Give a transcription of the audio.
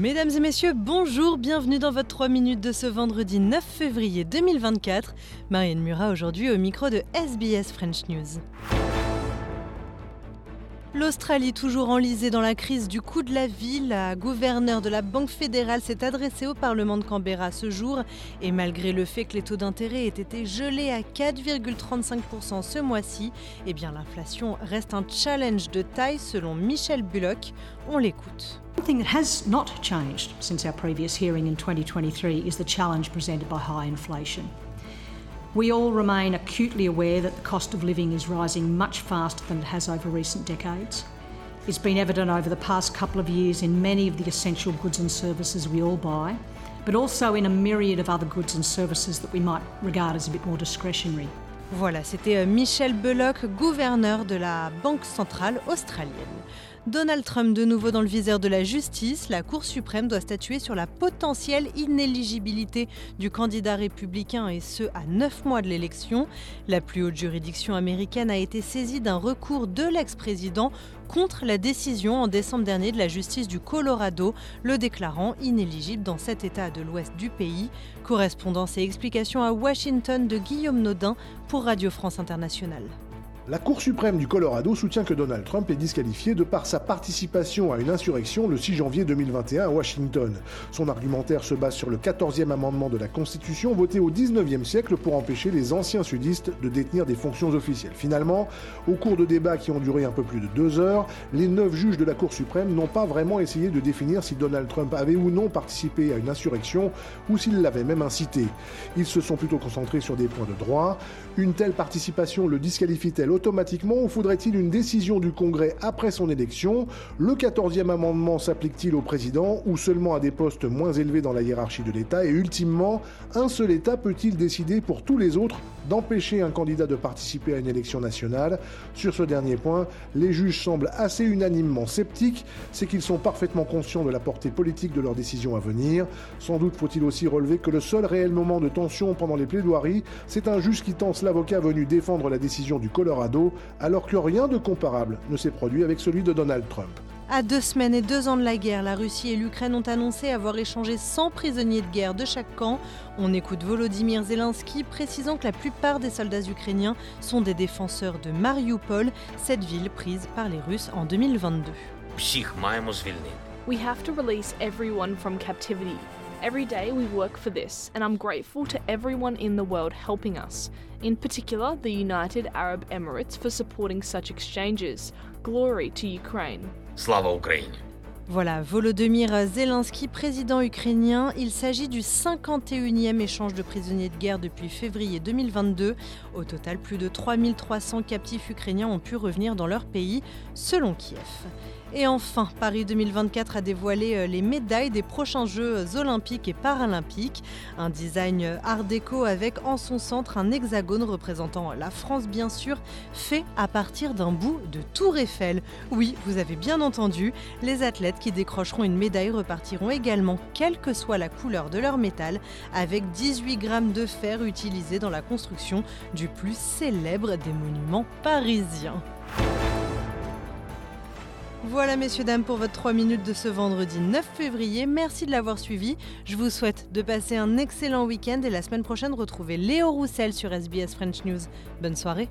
Mesdames et messieurs, bonjour, bienvenue dans votre 3 minutes de ce vendredi 9 février 2024. Marianne Murat aujourd'hui au micro de SBS French News. L'Australie toujours enlisée dans la crise du coût de la vie, la gouverneure de la Banque fédérale s'est adressée au Parlement de Canberra ce jour et malgré le fait que les taux d'intérêt aient été gelés à 4,35% ce mois-ci, eh bien l'inflation reste un challenge de taille selon Michel Bullock. On l'écoute. One thing that has not changed since our previous hearing in 2023 is the challenge presented by high inflation. We all remain acutely aware that the cost of living is rising much faster than it has over recent decades. It's been evident over the past couple of years in many of the essential goods and services we all buy, but also in a myriad of other goods and services that we might regard as a bit more discretionary. Voilà, c'était euh, Michel Bullock, gouverneur de la Banque centrale australienne. Donald Trump de nouveau dans le viseur de la justice, la Cour suprême doit statuer sur la potentielle inéligibilité du candidat républicain et ce à neuf mois de l'élection. La plus haute juridiction américaine a été saisie d'un recours de l'ex-président contre la décision en décembre dernier de la justice du Colorado, le déclarant inéligible dans cet État de l'ouest du pays. Correspondance et explications à Washington de Guillaume Naudin pour Radio France Internationale. La Cour suprême du Colorado soutient que Donald Trump est disqualifié de par sa participation à une insurrection le 6 janvier 2021 à Washington. Son argumentaire se base sur le 14e amendement de la Constitution voté au 19e siècle pour empêcher les anciens sudistes de détenir des fonctions officielles. Finalement, au cours de débats qui ont duré un peu plus de deux heures, les neuf juges de la Cour suprême n'ont pas vraiment essayé de définir si Donald Trump avait ou non participé à une insurrection ou s'il l'avait même incité. Ils se sont plutôt concentrés sur des points de droit. Une telle participation le disqualifie-t-elle automatiquement ou faudrait-il une décision du Congrès après son élection? Le 14e amendement s'applique-t-il au président ou seulement à des postes moins élevés dans la hiérarchie de l'État? Et ultimement, un seul État peut-il décider pour tous les autres d'empêcher un candidat de participer à une élection nationale Sur ce dernier point, les juges semblent assez unanimement sceptiques, c'est qu'ils sont parfaitement conscients de la portée politique de leurs décisions à venir. Sans doute faut-il aussi relever que le seul réel moment de tension pendant les plaidoiries, c'est un juge qui tense l'avocat venu défendre la décision du Colorado alors que rien de comparable ne s'est produit avec celui de Donald Trump. À deux semaines et deux ans de la guerre, la Russie et l'Ukraine ont annoncé avoir échangé 100 prisonniers de guerre de chaque camp. On écoute Volodymyr Zelensky précisant que la plupart des soldats ukrainiens sont des défenseurs de Mariupol, cette ville prise par les Russes en 2022. We have to release everyone from captivity. Every day we work for this, and I'm grateful to everyone in the world helping us, in particular the United Arab Emirates for supporting such exchanges. Glory to Ukraine. Slava Ukraine. Voilà, Volodymyr Zelensky, président ukrainien. Il s'agit du 51e échange de prisonniers de guerre depuis février 2022. Au total, plus de 3300 captifs ukrainiens ont pu revenir dans leur pays, selon Kiev. Et enfin, Paris 2024 a dévoilé euh, les médailles des prochains Jeux olympiques et paralympiques. Un design art déco avec en son centre un hexagone représentant la France bien sûr, fait à partir d'un bout de Tour Eiffel. Oui, vous avez bien entendu, les athlètes qui décrocheront une médaille repartiront également, quelle que soit la couleur de leur métal, avec 18 grammes de fer utilisés dans la construction du plus célèbre des monuments parisiens. Voilà messieurs dames pour votre 3 minutes de ce vendredi 9 février. Merci de l'avoir suivi. Je vous souhaite de passer un excellent week-end et la semaine prochaine retrouver Léo Roussel sur SBS French News. Bonne soirée.